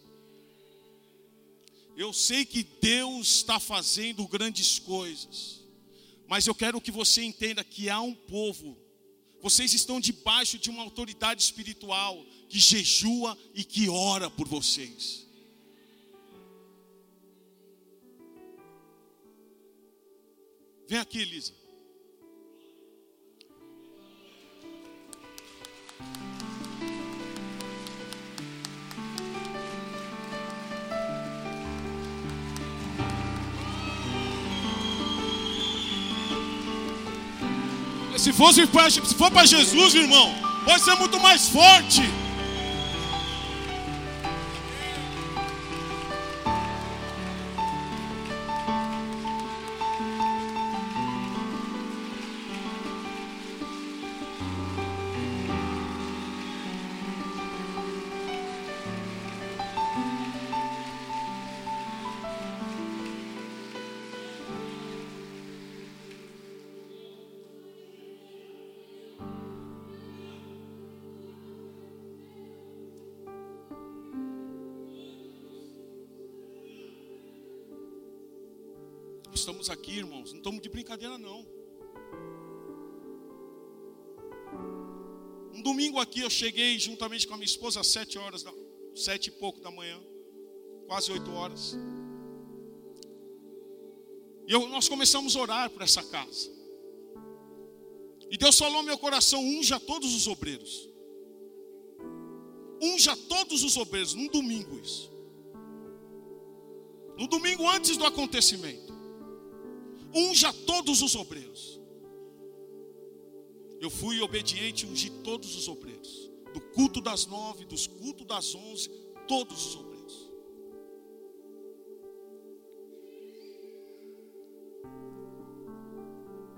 Eu sei que Deus está fazendo grandes coisas. Mas eu quero que você entenda que há um povo, vocês estão debaixo de uma autoridade espiritual que jejua e que ora por vocês. Vem aqui, Elisa. Se, fosse, se for para Jesus, irmão, pode ser muito mais forte. Estamos aqui, irmãos, não estamos de brincadeira, não. Um domingo aqui eu cheguei juntamente com a minha esposa às sete horas, da, sete e pouco da manhã, quase oito horas. E eu, nós começamos a orar por essa casa. E Deus falou ao meu coração: unja todos os obreiros. Unja todos os obreiros, num domingo isso. No domingo antes do acontecimento unja todos os obreiros. Eu fui obediente e ungi todos os obreiros. Do culto das nove, dos cultos das onze, todos os obreiros.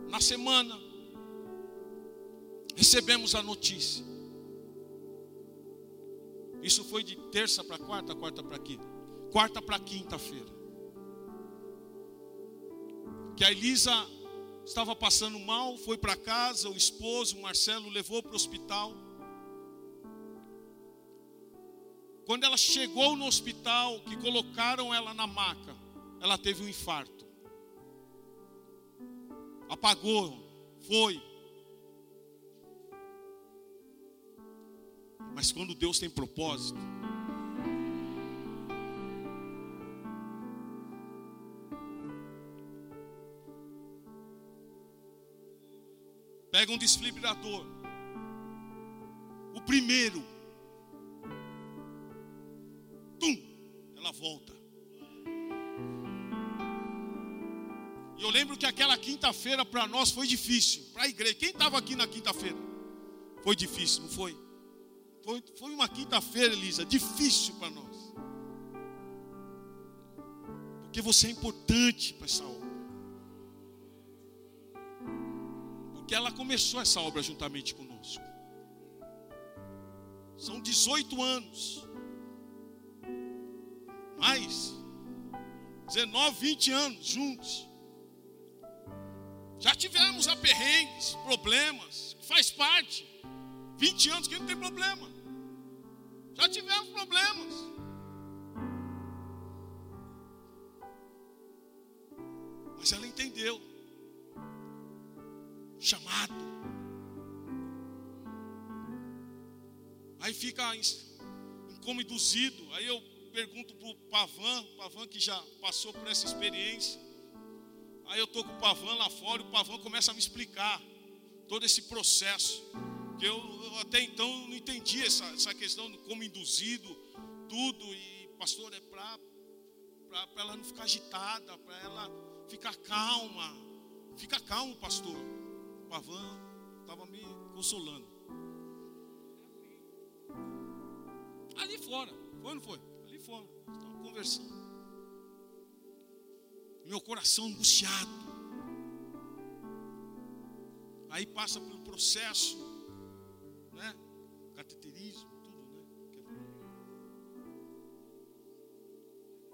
Na semana, recebemos a notícia. Isso foi de terça para quarta, quarta para quinta. Quarta para quinta-feira que a Elisa estava passando mal, foi para casa, o esposo, o Marcelo, levou para o hospital. Quando ela chegou no hospital, que colocaram ela na maca, ela teve um infarto. Apagou, foi. Mas quando Deus tem propósito, Pega um desfibrilador. O primeiro. Tum! Ela volta. E eu lembro que aquela quinta-feira para nós foi difícil, para a igreja. Quem estava aqui na quinta-feira? Foi difícil, não foi? Foi, foi uma quinta-feira, Elisa, difícil para nós. Porque você é importante para essa obra. Porque ela começou essa obra juntamente conosco. São 18 anos. Mais 19, 20 anos juntos. Já tivemos aperrengues, problemas, faz parte. 20 anos que não tem problema. Já tivemos problemas. Mas ela entendeu. Chamado. Aí fica como induzido. Aí eu pergunto para o Pavan, Pavan que já passou por essa experiência. Aí eu estou com o Pavan lá fora e o Pavan começa a me explicar todo esse processo. Que eu, eu até então não entendia essa, essa questão de como induzido, tudo. E pastor, é para ela não ficar agitada, para ela ficar calma. Fica calmo, pastor. O Pavan estava me consolando. Ali fora, foi ou não foi? Ali fora, estava conversando meu coração angustiado. Aí passa pelo processo, né? Cateterismo, tudo, né?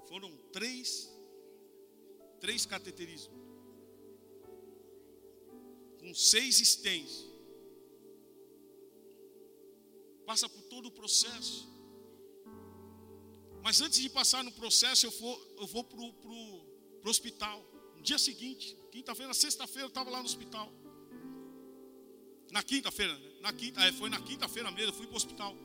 Foram três, três cateterismos. Com seis stents. Passa por todo o processo. Mas antes de passar no processo, eu vou, eu vou para o para o hospital. No dia seguinte, quinta-feira, sexta-feira, eu estava lá no hospital. Na quinta-feira, né? na quinta, é, foi na quinta-feira mesmo, eu fui para o hospital.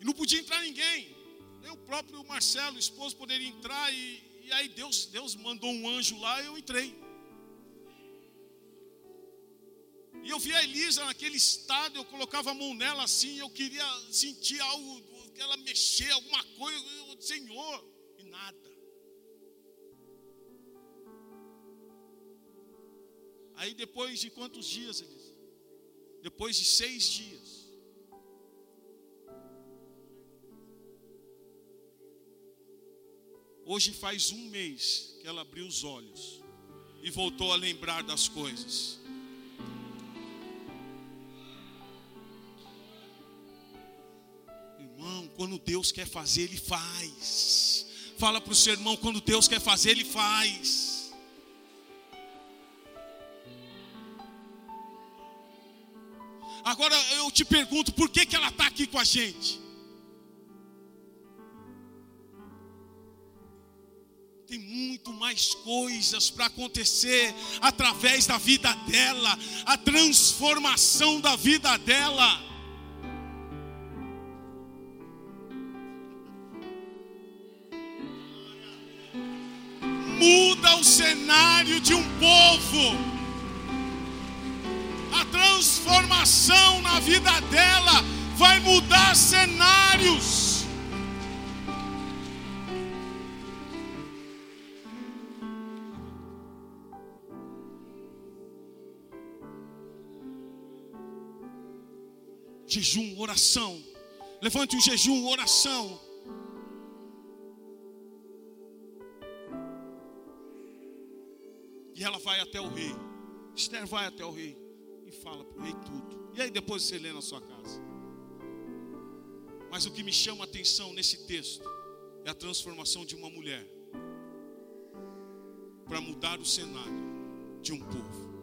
E não podia entrar ninguém. Nem o próprio Marcelo, o esposo, poderia entrar. E, e aí Deus, Deus mandou um anjo lá e eu entrei. E eu vi a Elisa naquele estado, eu colocava a mão nela assim, eu queria sentir algo, ela mexer, alguma coisa. Eu, Senhor, nada. Aí depois de quantos dias, Elisa? Depois de seis dias. Hoje faz um mês que ela abriu os olhos e voltou a lembrar das coisas. Quando Deus quer fazer, Ele faz. Fala para o seu irmão, quando Deus quer fazer, Ele faz. Agora eu te pergunto, por que, que ela está aqui com a gente? Tem muito mais coisas para acontecer através da vida dela, a transformação da vida dela. Cenário de um povo. A transformação na vida dela vai mudar cenários. Jejum, oração. Levante o jejum, oração. E ela vai até o rei. Esther vai até o rei e fala para o rei tudo. E aí depois você lê na sua casa. Mas o que me chama a atenção nesse texto é a transformação de uma mulher para mudar o cenário de um povo.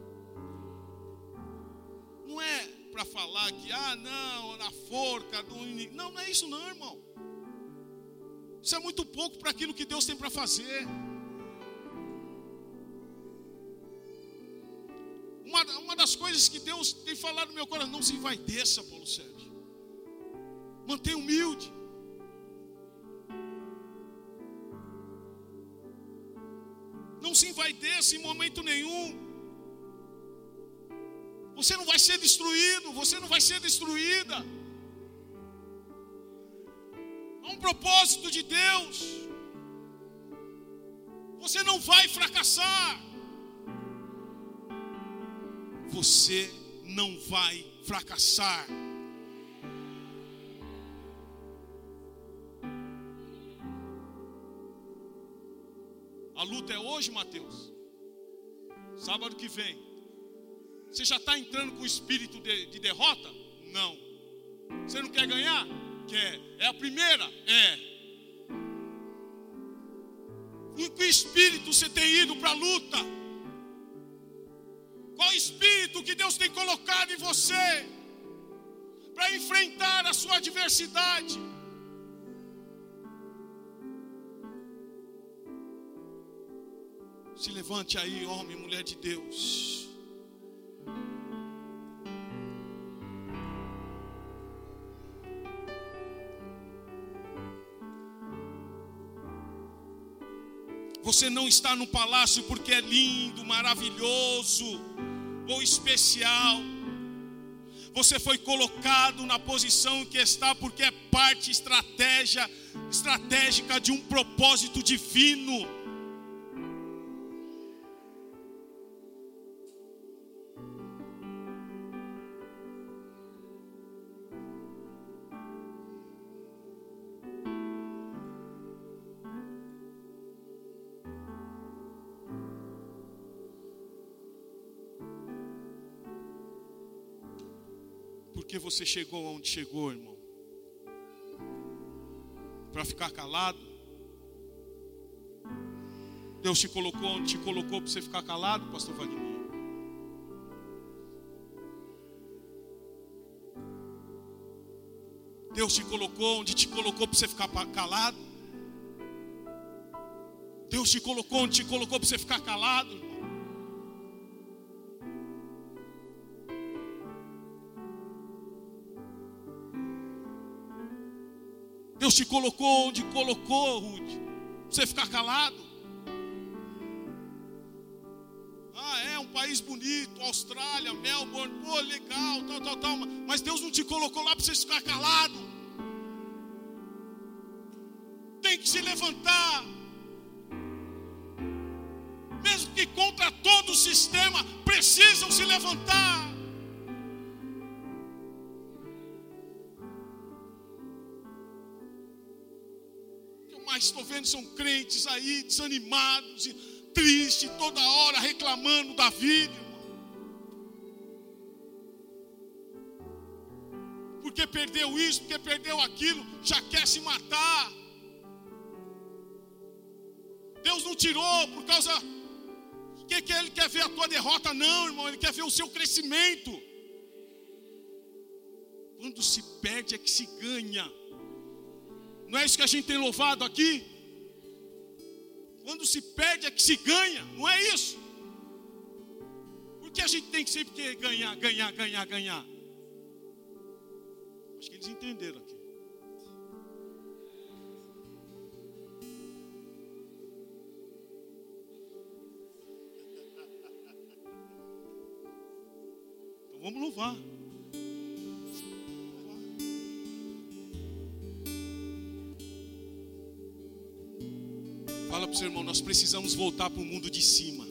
Não é para falar que, ah, não, na forca do. Não, não é isso, não, irmão. Isso é muito pouco para aquilo que Deus tem para fazer. Uma, uma das coisas que Deus tem falado no meu coração, não se vai desça, Paulo Sérgio. Mantenha humilde. Não se envaideça em momento nenhum. Você não vai ser destruído, você não vai ser destruída. Há um propósito de Deus. Você não vai fracassar. Você não vai fracassar. A luta é hoje, Mateus. Sábado que vem. Você já está entrando com o espírito de, de derrota? Não. Você não quer ganhar? Quer. É a primeira? É. Com que espírito você tem ido para a luta? Espírito que Deus tem colocado em você para enfrentar a sua adversidade? Se levante aí, homem, mulher de Deus. Você não está no palácio porque é lindo, maravilhoso ou especial. Você foi colocado na posição que está porque é parte estratégia, estratégica de um propósito divino. Você chegou onde chegou, irmão? Para ficar calado? Deus te colocou onde te colocou para você ficar calado, pastor Wagner? Deus te colocou onde te colocou para você ficar calado? Deus te colocou onde te colocou para você ficar calado? Deus te colocou onde colocou, Ruth. Você ficar calado. Ah, é um país bonito, Austrália, Melbourne, pô, legal, tal, tal, tal. Mas Deus não te colocou lá para você ficar calado. Tem que se levantar. Mesmo que contra todo o sistema, precisam se levantar. Estou vendo são crentes aí desanimados e tristes, toda hora reclamando da vida. Porque perdeu isso, porque perdeu aquilo, já quer se matar. Deus não tirou por causa que, que ele quer ver a tua derrota, não, irmão, ele quer ver o seu crescimento. Quando se perde é que se ganha. Não é isso que a gente tem louvado aqui? Quando se perde é que se ganha, não é isso? Porque a gente tem que sempre ganhar, ganhar, ganhar, ganhar. Acho que eles entenderam aqui. Então vamos louvar. Para o seu irmão, nós precisamos voltar para o mundo de cima.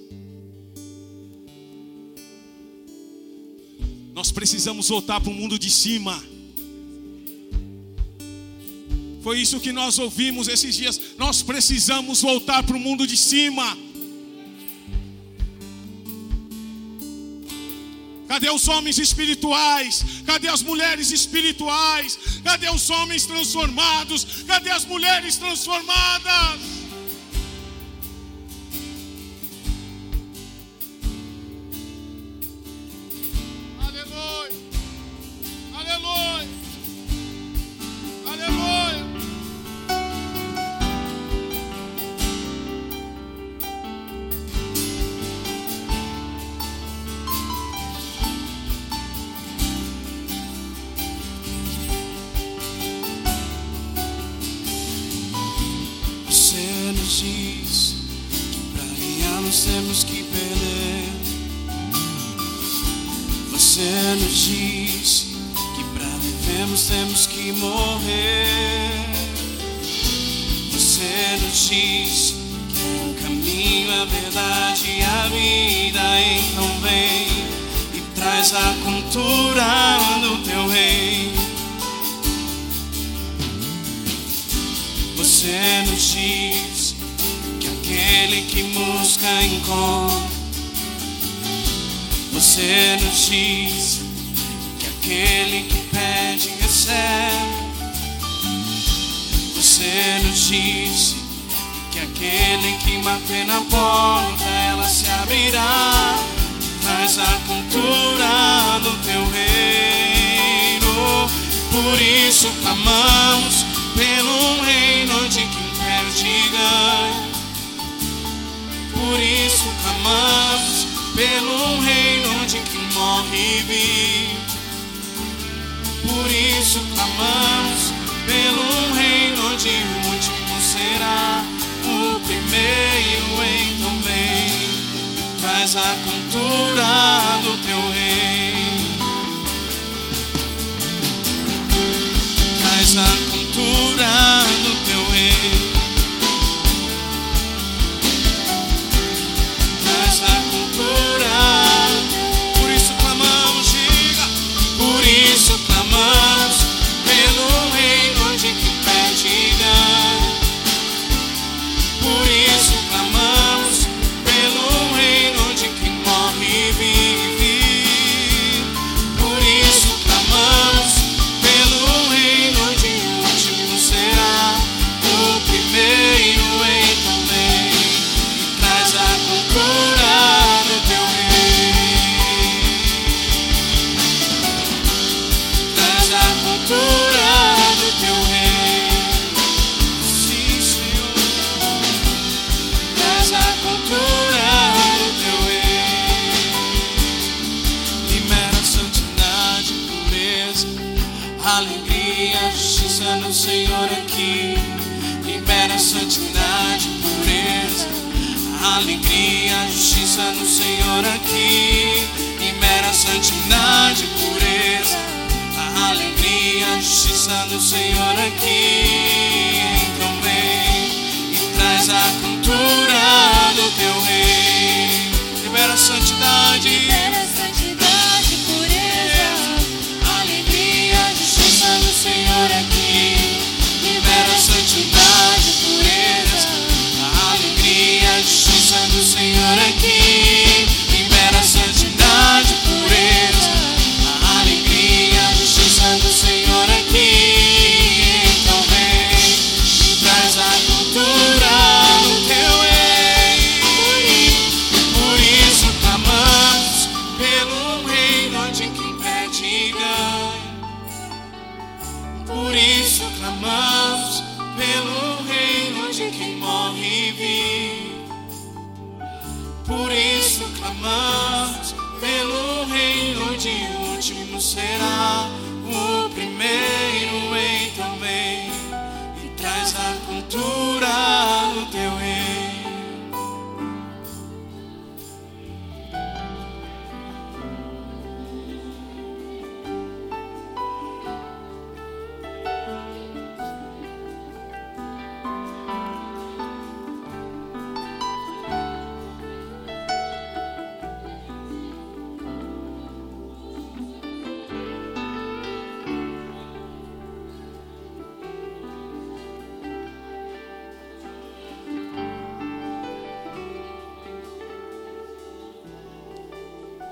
Nós precisamos voltar para o mundo de cima. Foi isso que nós ouvimos esses dias. Nós precisamos voltar para o mundo de cima. Cadê os homens espirituais? Cadê as mulheres espirituais? Cadê os homens transformados? Cadê as mulheres transformadas?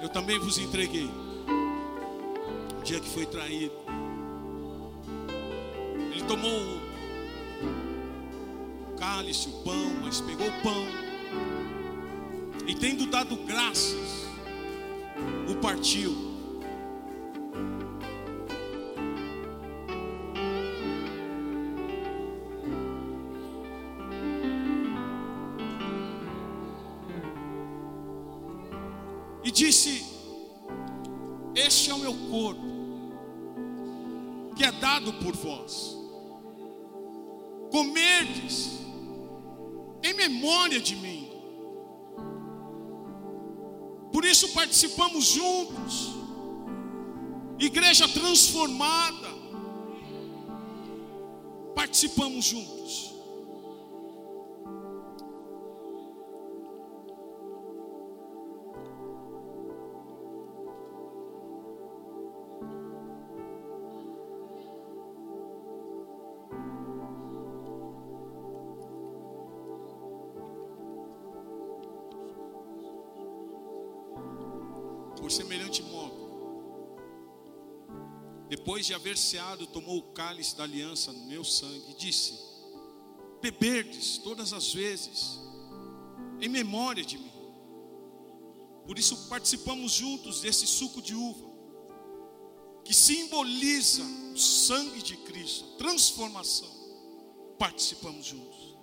Eu também vos entreguei. O dia que foi traído. Ele tomou o cálice, o pão, mas pegou o pão. E tendo dado graças, o partiu participamos juntos. Igreja transformada. Participamos juntos. De haver ceado, tomou o cálice da aliança no meu sangue e disse: Beberdes todas as vezes, em memória de mim. Por isso participamos juntos desse suco de uva, que simboliza o sangue de Cristo, a transformação. Participamos juntos.